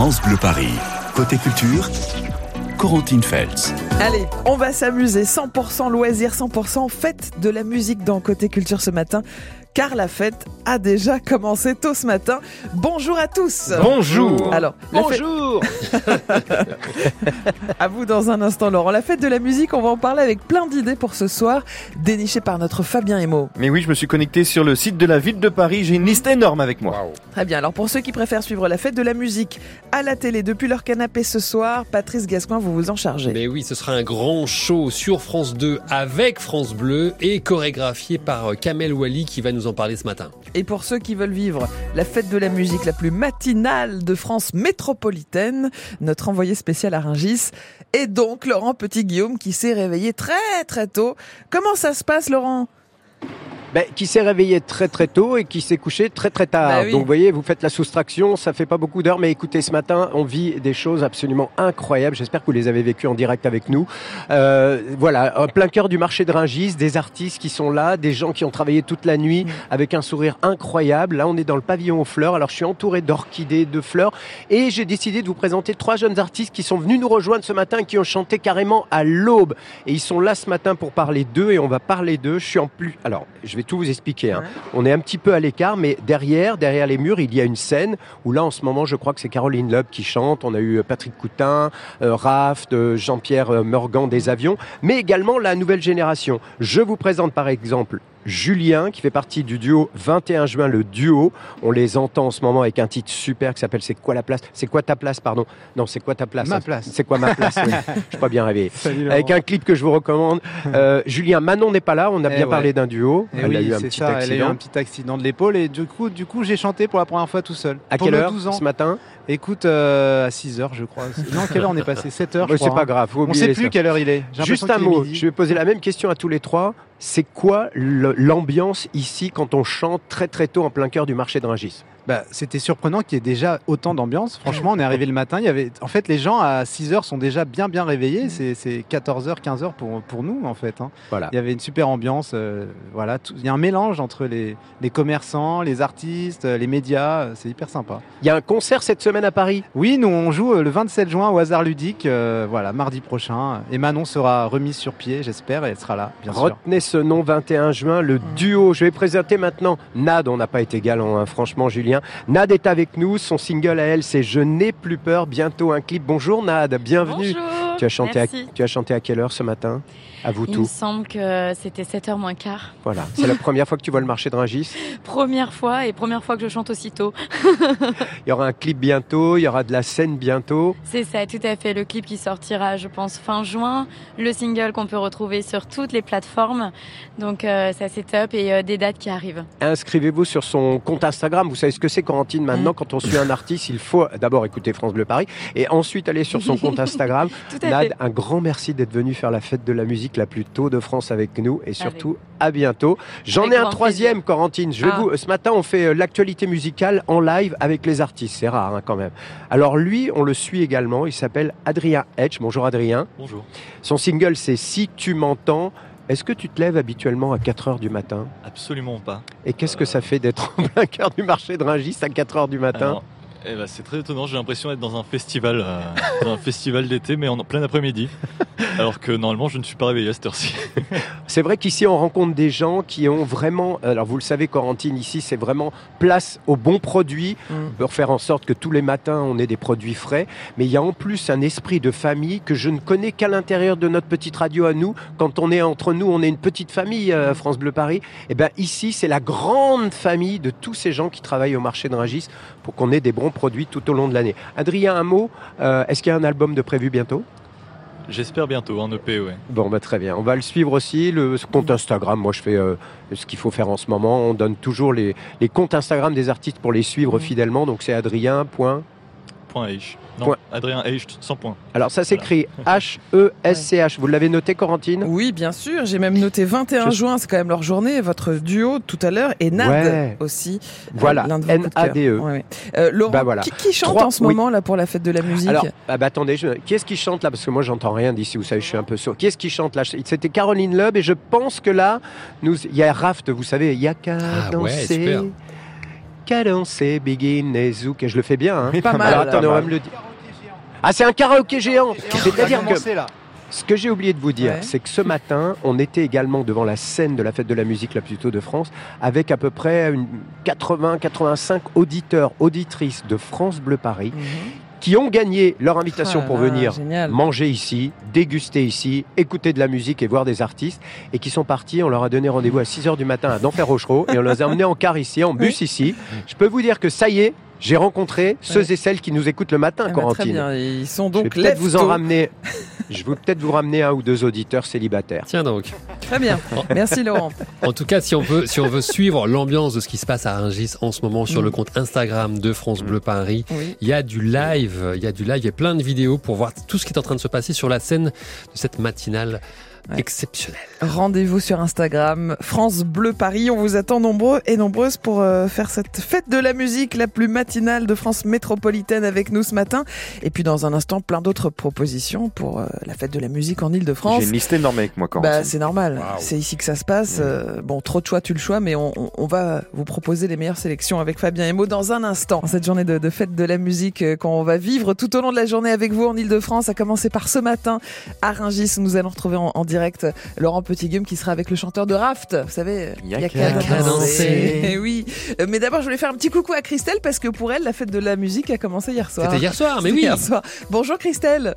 France Bleu Paris. Côté culture, Corentine Feltz. Allez, on va s'amuser. 100% loisir, 100% fête de la musique dans Côté Culture ce matin car la fête a déjà commencé tôt ce matin. Bonjour à tous. Bonjour. Alors, bonjour. à vous dans un instant, Laurent. La fête de la musique, on va en parler avec plein d'idées pour ce soir, dénichées par notre Fabien Emo. Mais oui, je me suis connecté sur le site de la ville de Paris. J'ai une liste énorme avec moi. Très bien. Alors, pour ceux qui préfèrent suivre la fête de la musique à la télé depuis leur canapé ce soir, Patrice Gascoin, vous vous en chargez. Mais oui, ce sera un grand show sur France 2 avec France Bleu et chorégraphié par Kamel Wally qui va nous en parler ce matin. Et pour ceux qui veulent vivre la fête de la musique la plus matinale de France métropolitaine, notre envoyé spécial à Rungis est donc Laurent Petit-Guillaume qui s'est réveillé très très tôt. Comment ça se passe Laurent? Ben, qui s'est réveillé très très tôt et qui s'est couché très très tard. Bah oui. Donc vous voyez, vous faites la soustraction, ça fait pas beaucoup d'heures, mais écoutez, ce matin, on vit des choses absolument incroyables. J'espère que vous les avez vécues en direct avec nous. Euh, voilà, en plein cœur du marché de Ringis, des artistes qui sont là, des gens qui ont travaillé toute la nuit avec un sourire incroyable. Là, on est dans le pavillon aux fleurs. Alors, je suis entouré d'orchidées, de fleurs, et j'ai décidé de vous présenter trois jeunes artistes qui sont venus nous rejoindre ce matin, qui ont chanté carrément à l'aube. Et ils sont là ce matin pour parler d'eux, et on va parler d'eux. Je suis en plus. Alors, je vais tout vous expliquer. Hein. On est un petit peu à l'écart, mais derrière, derrière les murs, il y a une scène où là, en ce moment, je crois que c'est Caroline Loeb qui chante. On a eu Patrick Coutin, euh, Raft, euh, Jean-Pierre euh, Morgan des avions, mais également la nouvelle génération. Je vous présente par exemple Julien, qui fait partie du duo 21 juin, le duo. On les entend en ce moment avec un titre super qui s'appelle C'est quoi la place? C'est quoi ta place, pardon? Non, c'est quoi ta place? Ma place. C'est quoi ma place? Oui. Je suis pas bien réveillé. Salut, avec un clip que je vous recommande. Euh, Julien, Manon n'est pas là. On a Eh bien ouais. parlé d'un duo. Eh Elle oui, a eu un petit ça, Elle a eu accident. un petit accident de l'épaule et du coup, du coup, j'ai chanté pour la première fois tout seul. À Pour quelle heure 12 ans. ce matin? Écoute, euh, à 6 heures, je crois. Non, quelle heure on est passé? 7 heures. Bon, je C'est pas hein. grave. faut On oublier sait plus quelle heure il est. Juste un mot. Je vais poser la même question à tous les trois. C'est quoi l'ambiance ici quand on chante très très tôt en plein cœur du marché de Rungis? Bah, c'était surprenant qu'il y ait déjà autant d'ambiance. Franchement, on est arrivé le matin. Il y avait, en fait, les gens à 6 heures sont déjà bien bien réveillés. C'est c'est 14 heures, 15 heures pour pour nous en fait. hein. Voilà. Il y avait une super ambiance. euh, voilà, tout- il y a un mélange entre les les commerçants, les artistes, euh, les médias. euh, C'est hyper sympa. Il y a un concert cette semaine à Paris? Oui, nous on joue le 27 juin au hasard ludique, euh, voilà, mardi prochain. Et Manon sera remise sur pied, j'espère, et elle sera là, bien sûr. Retenez ce nom 21 juin, le duo. Je vais présenter maintenant Nad. On n'a pas été galant, hein, franchement, Julien. Nad est avec nous. Son single à elle, c'est Je n'ai plus peur. Bientôt un clip. Bonjour Nad, bienvenue. Tu as chanté à, Merci. tu as chanté à quelle heure ce matin? À vous Il me tous. semble que c'était 7h moins quart. Voilà. C'est la première fois que tu vois le marché de Rungis? Première fois et première fois que je chante aussitôt. Il y aura un clip bientôt. Il y aura de la scène bientôt. C'est ça, tout à fait. Le clip qui sortira, je pense, fin juin. Le single qu'on peut retrouver sur toutes les plateformes. Donc euh, ça c'est top et euh, des dates qui arrivent. Inscrivez-vous sur son compte Instagram. Vous savez ce que c'est, Corentine Maintenant, Mm. quand on suit un artiste, il faut d'abord écouter France Bleu Paris et ensuite aller sur son compte Instagram. Tout à Un grand merci d'être venu faire la fête de la musique la plus tôt de France avec nous et surtout à bientôt. J'en ai un troisième, Corentine. Je vais Ah. vous, ce matin, on fait euh, l'actualité musicale en live avec les artistes. C'est rare hein, quand même. Alors lui, on le suit également. Il s'appelle Adrien Hedge. Bonjour Adrien. Bonjour. Son single, c'est Si tu m'entends. Est-ce que tu te lèves habituellement à 4 heures du matin? Absolument pas. Et qu'est-ce que ça fait d'être en plein cœur du marché de Rungis à 4 heures du matin? Alors, eh ben, c'est très étonnant, j'ai l'impression d'être dans un festival, euh, dans un festival d'été, mais en plein après-midi. Alors que normalement, je ne suis pas réveillé à cette heure-ci. C'est vrai qu'ici, on rencontre des gens qui ont vraiment, alors vous le savez, Corentine, ici, c'est vraiment place aux bons produits Mm. pour faire en sorte que tous les matins, on ait des produits frais. Mais il y a en plus un esprit de famille que je ne connais qu'à l'intérieur de notre petite radio à nous. Quand on est entre nous, on est une petite famille, euh, France Bleu Paris. Et ben ici, c'est la grande famille de tous ces gens qui travaillent au marché de Rungis pour qu'on ait des bons produits tout au long de l'année. Adrien, un mot. euh, Est-ce qu'il y a un album de prévu bientôt? J'espère bientôt, un EP, ouais. Bon, bah, très bien. On va le suivre aussi, le compte Instagram. Moi, je fais euh, ce qu'il faut faire en ce moment. On donne toujours les, les comptes Instagram des artistes pour les suivre fidèlement. Donc, c'est Adrien. Point. H. Non, Point. Adrien H, sans point. Alors, ça s'écrit H-E-S-C-H. Vous l'avez noté, Corentine Oui, bien sûr. J'ai même noté 21 Je- juin, c'est quand même leur journée. Votre duo tout à l'heure et Nad Ouais. aussi. euh, Voilà. N-A-D-E. Ouais, ouais. Euh, Laurent, Bah, voilà. qui, qui chante Trois- en ce oui. moment là pour la fête de la musique Alors, ah bah, attendez, je- qui est-ce qui chante là? Parce que moi, j'entends rien d'ici. Vous savez, je suis un peu sourd. Qui est-ce qui chante là? C'était Caroline Loeb et je pense que là, nous, il y a Raft. Vous savez, il y a qu'à Ah ouais, danser. Super. Cadence begin et zouk. Et je le fais bien, hein. Pas mal. Alors attendez, on va me le dire. Ah, c'est un karaoké géant. C'est-à-dire que ce que j'ai oublié de vous dire, Ouais. c'est que ce matin, on était également devant la scène de la fête de la musique la plus tôt de France, avec à peu près une 80-85 auditeurs, auditrices de France Bleu Paris, Mhm. Qui ont gagné leur invitation Ah pour là, venir Génial. manger ici, déguster ici, écouter de la musique et voir des artistes, et qui sont partis. On leur a donné rendez-vous à 6 h du matin à d'Enfer Rochereau, et on les a emmenés en car ici, en bus ici. Je peux vous dire que ça y est, j'ai rencontré ceux Ouais. et celles qui nous écoutent le matin, Ah bah, très Corentine. bien. Ils sont Je vais donc peut-être vous en ramener. Je vais peut-être vous ramener un ou deux auditeurs célibataires. Tiens donc. Très bien. Merci Laurent. En tout cas, si on veut, si on veut suivre l'ambiance de ce qui se passe à Rungis en ce moment sur Mm. le compte Instagram de France Bleu Paris, Oui. il y a du live, il y a du live, il y a plein de vidéos pour voir tout ce qui est en train de se passer sur la scène de cette matinale Ouais. exceptionnelle. Rendez-vous sur Instagram, France Bleu Paris. On vous attend nombreux et nombreuses pour euh, faire cette fête de la musique la plus matinale de France métropolitaine avec nous ce matin. Et puis dans un instant, plein d'autres propositions pour euh, la fête de la musique en Ile-de-France. J'ai une liste énorme avec moi, Corentine. Bah, c'est normal. C'est ici que ça se passe. Euh, bon, trop de choix, tu le choix, mais on, on- on va vous proposer les meilleures sélections avec Fabien Emo dans un instant. Cette journée de, de fête de la musique euh, qu'on va vivre tout au long de la journée avec vous en Ile-de-France, à commencer par ce matin à Rungis. où Nous allons retrouver en, en direct Laurent Petitgueum qui sera avec le chanteur de Raft. Vous savez, a y a qu'à danser. Eh oui. Mais d'abord, je voulais faire un petit coucou à Christelle parce que pour elle, la fête de la musique a commencé hier soir. C'était hier soir, mais oui. hier soir. Bonjour Christelle.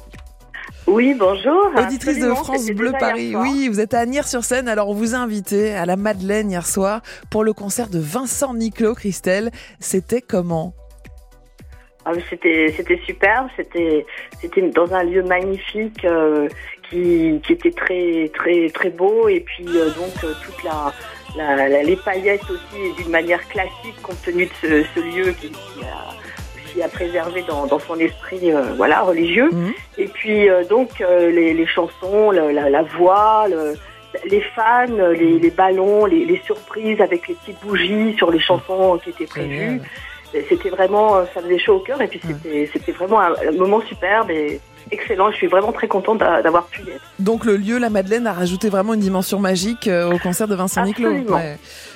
Oui, bonjour. Auditrice de France Bleu Paris. Oui, vous êtes à Agnières-sur-Seine. Alors, on vous a invité à la Madeleine hier soir pour le concert de Vincent Niclot, Christelle. C'était comment? Ah, C'était c'était superbe. C'était c'était dans un lieu magnifique euh, qui, qui était très très très beau. Et puis euh, donc euh, toute la, la, la- les paillettes aussi d'une manière classique compte tenu de ce, ce lieu qui, qui a préservé dans, dans son esprit euh, voilà religieux. Mhm. et puis euh, donc euh, les, les chansons le- la, la voix le- les fans, les, les ballons, les, les surprises avec les petites bougies sur les chansons qui étaient prévues. C'était vraiment, ça faisait chaud au cœur. Et puis c'était, c'était vraiment un, un moment superbe. Et excellent. Je suis vraiment très contente d'a- d'avoir pu y être. Donc, le lieu, la Madeleine, a rajouté vraiment une dimension magique euh, au concert de Vincent Niclot. Absolument.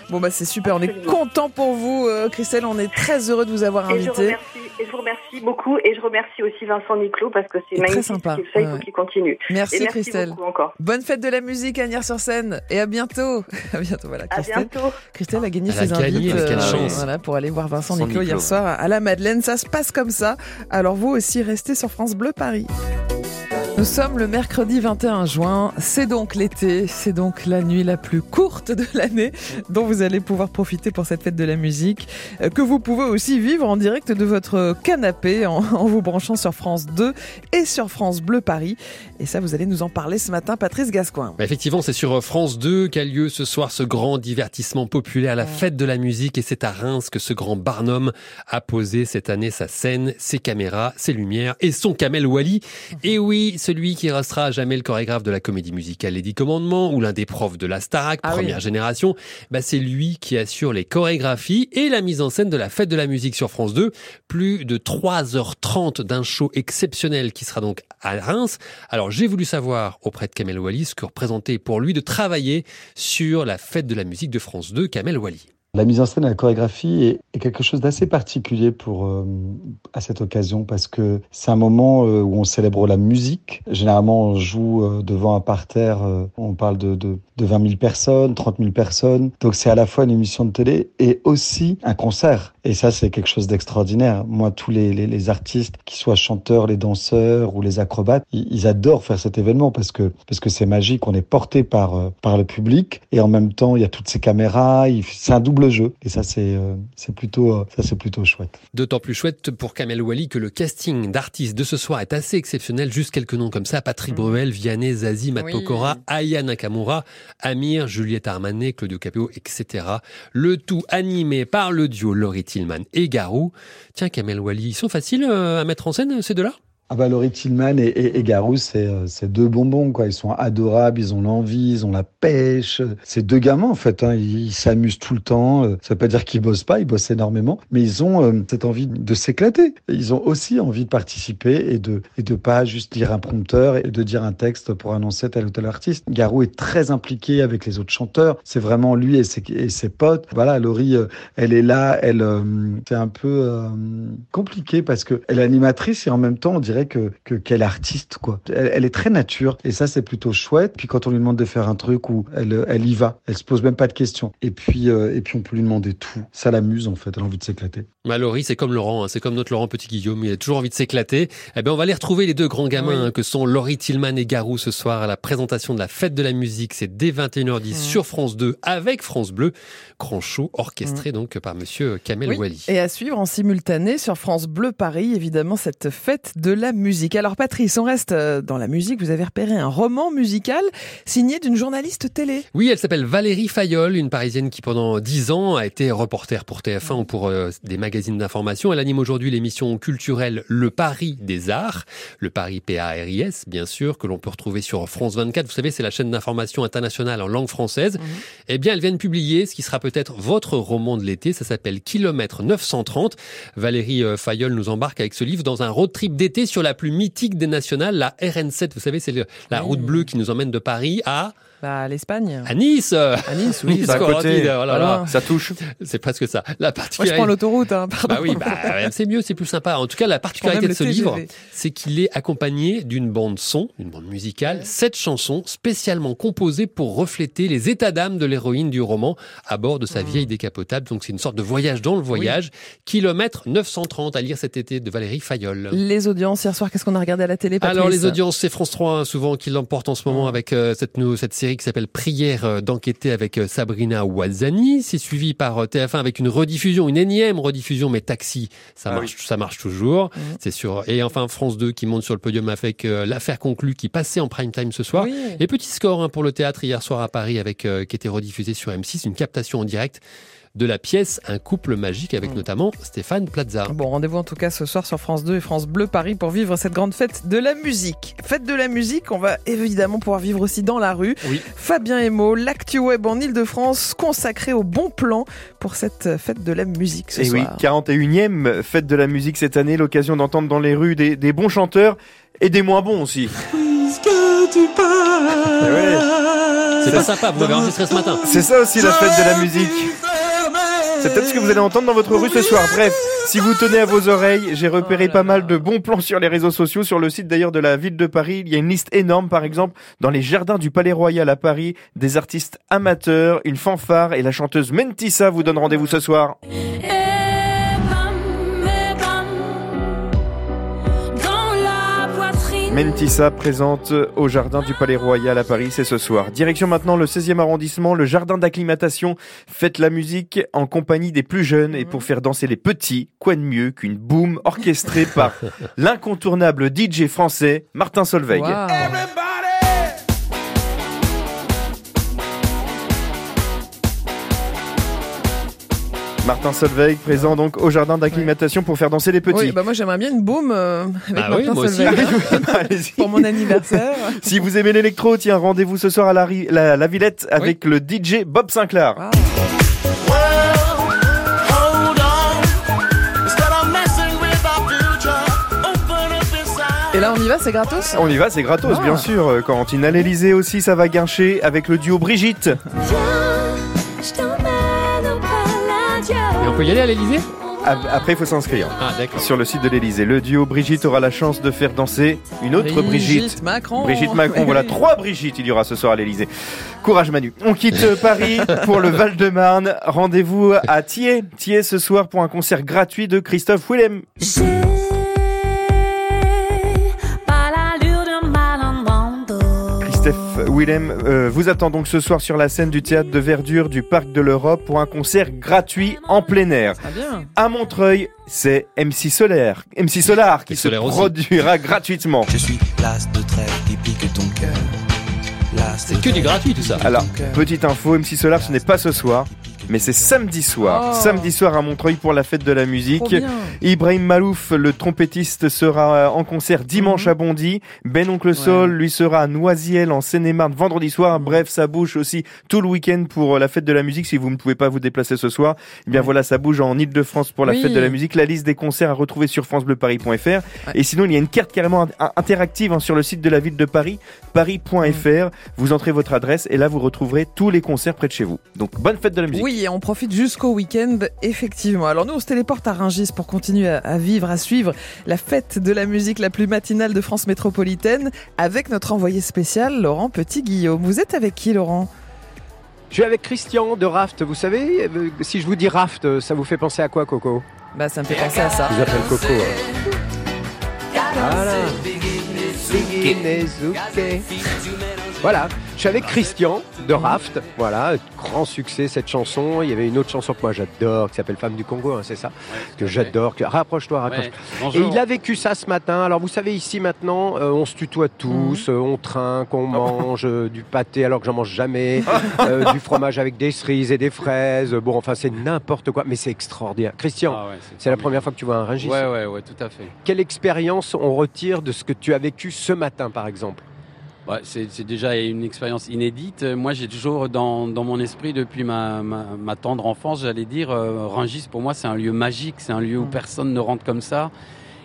Bon, bah, c'est super. On est content pour vous, euh, Christelle. On est très heureux de vous avoir Et je, invité. Et je vous remercie beaucoup et je remercie aussi Vincent Niclot parce que c'est Et très magnifique sympa. ce qu'il fait, il Ouais, faut qu'il continue. Merci, et merci Christelle. beaucoup encore. Bonne fête de la musique à Agnières-sur-Seine. Et à bientôt. à bientôt. Voilà, À Christelle. bientôt. Christelle a gagné Elle a ses gagné, invites chance. voilà, pour aller voir Vincent Niclot hier soir à la Madeleine. Ça se passe comme ça. Alors vous aussi, restez sur France Bleu Paris. Nous sommes le mercredi 21 juin, c'est donc l'été, c'est donc la nuit la plus courte de l'année dont vous allez pouvoir profiter pour cette fête de la musique, euh, que vous pouvez aussi vivre en direct de votre canapé en, en vous branchant sur France 2 et sur France Bleu Paris. Et ça, vous allez nous en parler ce matin, Patrice Gascoin. Bah, effectivement, c'est sur France 2 qu'a lieu ce soir ce grand divertissement populaire, la fête de la musique. Et c'est à Reims que ce grand Barnum a posé cette année sa scène, ses caméras, ses lumières et son Kamel Wally. Et oui, celui qui restera à jamais le chorégraphe de la comédie musicale Les Dix Commandements ou l'un des profs de la Starac, Ah oui. première génération, bah, c'est lui qui assure les chorégraphies et la mise en scène de la fête de la musique sur France 2. Plus de 3h30 d'un show exceptionnel qui sera donc à Reims. Alors j'ai voulu savoir auprès de Kamel Wally ce que représentait pour lui de travailler sur la fête de la musique de France 2, Kamel Wally. La mise en scène et la chorégraphie est, quelque chose d'assez particulier pour euh, à cette occasion parce que c'est un moment euh, où on célèbre la musique. Généralement, on joue euh, devant un parterre. on parle de, de, de 20 000 personnes, 30 000 personnes. Donc c'est à la fois une émission de télé et aussi un concert. Et ça, c'est quelque chose d'extraordinaire. Moi, tous les, les, artistes, qui soient chanteurs, les danseurs ou les acrobates, ils, ils adorent faire cet événement parce que parce que c'est magique. On est porté par par le public et en même temps, il y a toutes ces caméras. C'est un double jeu et ça, c'est euh, c'est plutôt euh, ça, c'est plutôt chouette. D'autant plus chouette pour Kamel Wally que le casting d'artistes de ce soir est assez exceptionnel. Juste quelques noms comme ça Patrick Bruel, Vianney, Zazie, Matt Oui. Pokora, Aya Nakamura, Amir, Juliette Armanet, Claudio Capéo, etc. Le tout animé par le duo Laurie Tillman et Garou. Tiens, Kamel Wally, ils sont faciles euh, à mettre en scène ces deux-là? Ah bah Laurie Tillman et, Garou, c'est euh, c'est deux bonbons quoi. Ils sont adorables, ils ont l'envie, ils ont la pêche. C'est deux gamins en fait. Hein. Ils s'amusent tout le temps. Euh, Ça veut pas dire qu'ils bossent pas, ils bossent énormément, mais ils ont euh, cette envie de s'éclater. Ils ont aussi envie de participer et de et pas juste lire un prompteur et de dire un texte pour annoncer tel ou tel artiste. Garou est très impliqué avec les autres chanteurs. C'est vraiment lui et ses, potes. Voilà, Laurie, elle est là. Elle c'est un peu compliqué parce que elle est animatrice et en même temps on dirait que que qu'elle est artiste quoi. Elle, elle est très nature et ça c'est plutôt chouette. Puis quand on lui demande de faire un truc où elle elle y va, elle se pose même pas de questions. Et puis euh, et puis on peut lui demander tout. Ça l'amuse en fait. Elle a envie de s'éclater. Bah, Laurie, c'est comme Laurent, hein, c'est comme notre Laurent Petit-Guillaume, il a toujours envie de s'éclater. Eh ben, on va aller retrouver les deux grands gamins hein, que sont Laurie Tillman et Garou ce soir à la présentation de la fête de la musique. C'est dès 21h10 sur France 2 avec France Bleu. Grand show orchestré donc par monsieur Kamel Oui, Wally. Et à suivre en simultané sur France Bleu Paris, évidemment, cette fête de la musique. Alors Patrice, on reste euh, dans la musique. Vous avez repéré un roman musical signé d'une journaliste télé. Oui, elle s'appelle Valérie Fayolle, une Parisienne qui pendant 10 ans a été reporter pour TF1 ou pour euh, des magazines d'information. Elle anime aujourd'hui l'émission culturelle Le Paris des Arts, le Paris P-A-R-I-S bien sûr, que l'on peut retrouver sur France 24. Vous savez, c'est la chaîne d'information internationale en langue française. Eh bien, elle vient de publier ce qui sera peut-être votre roman de l'été. Ça s'appelle Kilomètre 930. Valérie euh, Fayolle nous embarque avec ce livre dans un road trip d'été sur la plus mythique des nationales, la RN7. Vous savez, c'est la route bleue qui nous emmène de Paris à Bah, l'Espagne. à Nice. À Nice, oui. À côté. Correntine, oh loin. Ça touche. C'est presque ça. La Moi, je particularité. prends l'autoroute, hein, pardon. Bah oui, bah, c'est mieux, c'est plus sympa. En tout cas, la particularité de ce livre, c'est qu'il est accompagné d'une bande son, une bande musicale, sept chansons spécialement composées pour refléter les états d'âme de l'héroïne du roman à bord de sa Mmh. vieille décapotable. Donc c'est une sorte de voyage dans le voyage. Kilomètre 930 à lire cet été de Valérie Fayolle. Les audiences, hier soir, qu'est-ce qu'on a regardé à la télé, Patrice? Alors les audiences, c'est France 3 hein, souvent qui l'emporte en ce Mmh. moment avec euh, cette, cette série qui s'appelle Prière euh, d'enquêter avec euh, Sabrina Ouazani. C'est suivi par euh, TF1 avec une rediffusion, une énième rediffusion, mais Taxi, ça Ah marche, ça marche toujours. Mmh. C'est sûr. Et enfin France 2 qui monte sur le podium avec l'affaire conclue qui passait en prime time ce soir. Oui. Et petit score hein, pour le théâtre hier soir à Paris avec qui était rediffusé sur M6, une captation en direct de la pièce Un couple magique avec notamment Stéphane Plaza. Bon, rendez-vous en tout cas ce soir sur France 2 et France Bleu Paris pour vivre cette grande fête de la musique. Fête de la musique, on va évidemment pouvoir vivre aussi dans la rue. Oui. Fabien Emo, l'actu web en Ile-de-France consacré au bon plan pour cette fête de la musique ce Et oui, soir. 41e fête de la musique cette année, l'occasion d'entendre dans les rues des, des bons chanteurs et des moins bons aussi. Eh ouais. C'est pas sympa, vous m'avez enregistré ce matin. C'est ça aussi la fête de la musique. C'est peut-être ce que vous allez entendre dans votre rue ce soir. Bref, si vous tenez à vos oreilles, j'ai repéré Oh là pas mal de bons plans sur les réseaux sociaux. Sur le site d'ailleurs de la ville de Paris, il y a une liste énorme, par exemple, dans les jardins du Palais Royal à Paris, des artistes amateurs, une fanfare et la chanteuse Mentissa vous donne rendez-vous ce soir. Mentissa présente au jardin du Palais Royal à Paris, c'est ce soir. Direction maintenant le 16e arrondissement, le jardin d'acclimatation. Faites la musique en compagnie des plus jeunes et pour faire danser les petits, quoi de mieux qu'une boom orchestrée par l'incontournable DJ français Martin Solveig. Martin Solveig présent donc au jardin d'acclimatation pour faire danser les petits. Oui, bah moi j'aimerais bien une boum euh, avec Ah oui, Martin. Solveig Allez-y. pour mon anniversaire. Si vous aimez l'électro, tiens, rendez-vous ce soir à la, la, la Villette avec le DJ Bob Sinclair. Waouh. Et là on y va, c'est gratos? On y va, c'est gratos, Ah. bien sûr. Euh, Quentin à l'Elysée aussi, ça va guincher avec le duo Brigitte. Peut y aller à l'Elysée Ap- Après, il faut s'inscrire. Ah d'accord. Sur le site de l'Elysée, le duo Brigitte aura la chance de faire danser une autre Brigitte. Macron. Brigitte Macron, voilà trois Brigitte, il y aura ce soir à l'Elysée. Courage Manu. On quitte Paris pour le Val-de-Marne. Rendez-vous à Thiers. Thiers ce soir pour un concert gratuit de Christophe Willem. Christophe Willem euh, vous attend donc ce soir sur la scène du théâtre de verdure du Parc de l'Europe pour un concert gratuit en plein air. Bien. À Montreuil, c'est MC Solaire, MC Solar qui se aussi. produira gratuitement. Je suis l'as de trèfle qui pique ton cœur. L'as C'est que du gratuit tout ça. Alors, petite info, MC Solar, ce n'est pas ce soir, mais c'est samedi soir. Oh. Samedi soir à Montreuil pour la fête de la musique. Ibrahim Malouf, le trompettiste, sera en concert dimanche Mhm. à Bondy. Ben Oncle Sol, lui, sera à Noisiel en Seine-et-Marne vendredi soir. Bref, ça bouge aussi tout le week-end pour la fête de la musique. Si vous ne pouvez pas vous déplacer ce soir, eh bien voilà, ça bouge en Ile-de-France pour la Oui. fête de la musique. La liste des concerts à retrouver sur francebleuparis.fr. Et sinon, il y a une carte carrément in- interactive hein, sur le site de la ville de Paris, paris.fr. Vous entrez votre adresse et là, vous retrouverez tous les concerts près de chez vous. Donc, bonne fête de la musique. Oui, et on profite jusqu'au week-end, effectivement. Alors nous, on se téléporte à Rungis pour continuer à, vivre, à suivre la fête de la musique la plus matinale de France métropolitaine avec notre envoyé spécial, Laurent Petit-Guillaume. Vous êtes avec qui, Laurent Je suis avec Christian de Raft. Vous savez, euh, si je vous dis Raft, euh, ça vous fait penser à quoi, Coco Bah, ça me fait penser à ça. Je vous appelle Coco. hein. Voilà. Voilà, je suis avec Christian de Raft. Voilà, grand succès cette chanson. Il y avait une autre chanson que moi j'adore qui s'appelle Femme du Congo, hein, c'est ça? Que j'adore. Que... Rapproche-toi, rapproche. Ouais, Et il a vécu ça ce matin. Alors vous savez, ici maintenant, euh, on se tutoie tous, euh, on trinque, on mange euh, du pâté alors que j'en mange jamais, du fromage avec des cerises et des fraises. Bon, enfin, c'est n'importe quoi, mais c'est extraordinaire. Christian, Ah ouais, c'est la première fois que tu vois un Rungis. Ouais, ouais, ouais, tout à fait. Quelle expérience on retire de ce que tu as vécu ce matin, par exemple? C'est c'est déjà une expérience inédite. Moi, j'ai toujours dans, dans mon esprit, depuis ma, ma, ma tendre enfance, j'allais dire, euh, Rungis, pour moi, c'est un lieu magique. C'est un lieu où personne ne rentre comme ça.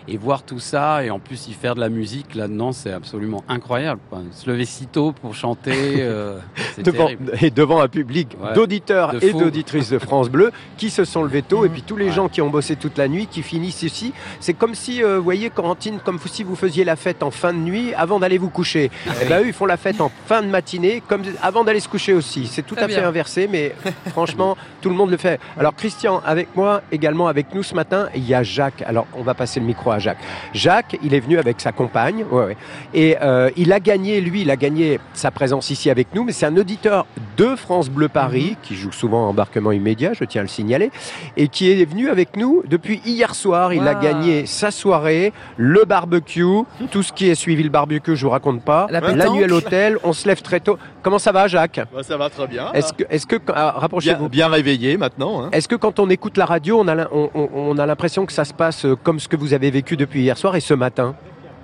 Et voir tout ça, et en plus y faire de la musique là-dedans, c'est absolument incroyable. quoi. Se lever si tôt pour chanter, euh, c'est devant, terrible. et devant un public Ouais. d'auditeurs et d'auditrices de France Bleu qui se sont levés tôt et puis tous les gens qui ont bossé toute la nuit qui finissent ici. C'est comme si, euh, vous voyez, Corentine, comme si vous faisiez la fête en fin de nuit avant d'aller vous coucher. Eh ben, eux, ils font la fête en fin de matinée comme avant d'aller se coucher aussi. C'est tout Très à fait inversé, mais franchement, tout le monde le fait. Alors, Christian, avec moi, également avec nous ce matin, il y a Jacques. Alors, on va passer le micro à Jacques. Jacques, il est venu avec sa compagne, ouais, ouais. et euh, il a gagné, lui, il a gagné sa présence ici avec nous, mais c'est un auditeur de France Bleu Paris, qui joue souvent en embarquement immédiat, je tiens à le signaler, et qui est venu avec nous depuis hier soir. Il a gagné sa soirée, le barbecue, tout ce qui est suivi le barbecue, je vous raconte pas, La la, nuit à l'hôtel, on se lève très tôt. Comment ça va, Jacques? Bah, ça va très bien. Est-ce que, est-ce que, ah, rapprochez-vous. bien, bien réveillé maintenant. hein. Est-ce que quand on écoute la radio, a, on a l'impression que ça se passe euh, comme ce que vous avez vécu depuis hier soir et ce matin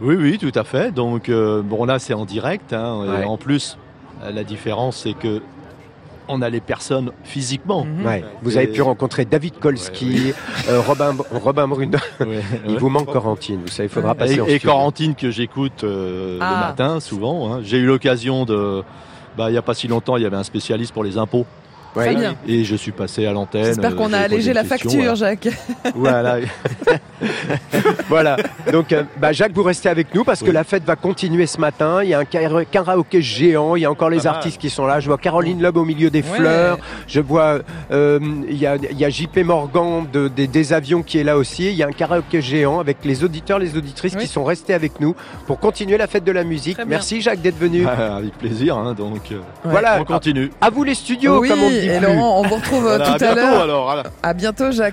Oui, oui, tout à fait. Donc, euh, bon, là, c'est en direct. hein. Et Ouais. en plus, euh, la différence, c'est que on a les personnes physiquement. Mhm. Ouais. Vous avez pu rencontrer David Kolski, euh, Robin, Robin Brune. Ouais, Il vous manque Corentine, vous savez, il faudra passer en Et, et. Corentine que j'écoute euh, Ah. le matin souvent. hein. J'ai eu l'occasion de. Bah, il n'y a pas si longtemps, il y avait un spécialiste pour les impôts. Ouais. Très bien. Et je suis passé à l'antenne. J'espère euh, qu'on a j'ai posé allégé la question, facture, Jacques. Voilà. voilà. Donc, euh, bah, Jacques, vous restez avec nous parce que la fête va continuer ce matin. Il y a un kara- karaoké géant. Il y a encore les Pas mal. artistes qui sont là. Je vois Caroline Loeb au milieu des Ouais. fleurs. Je vois, euh, il y a, il y a JP Morgan de, des, des avions qui est là aussi. Il y a un karaoké géant avec les auditeurs, les auditrices Oui. qui sont restés avec nous pour continuer la fête de la musique. Merci Jacques d'être venu. Ah, Avec plaisir. hein, donc, euh, Voilà. on continue. À vous les studios, oui, comme on dit et. Laurent, on vous retrouve euh, Voilà, tout à à l'heure. À bientôt, Jacques.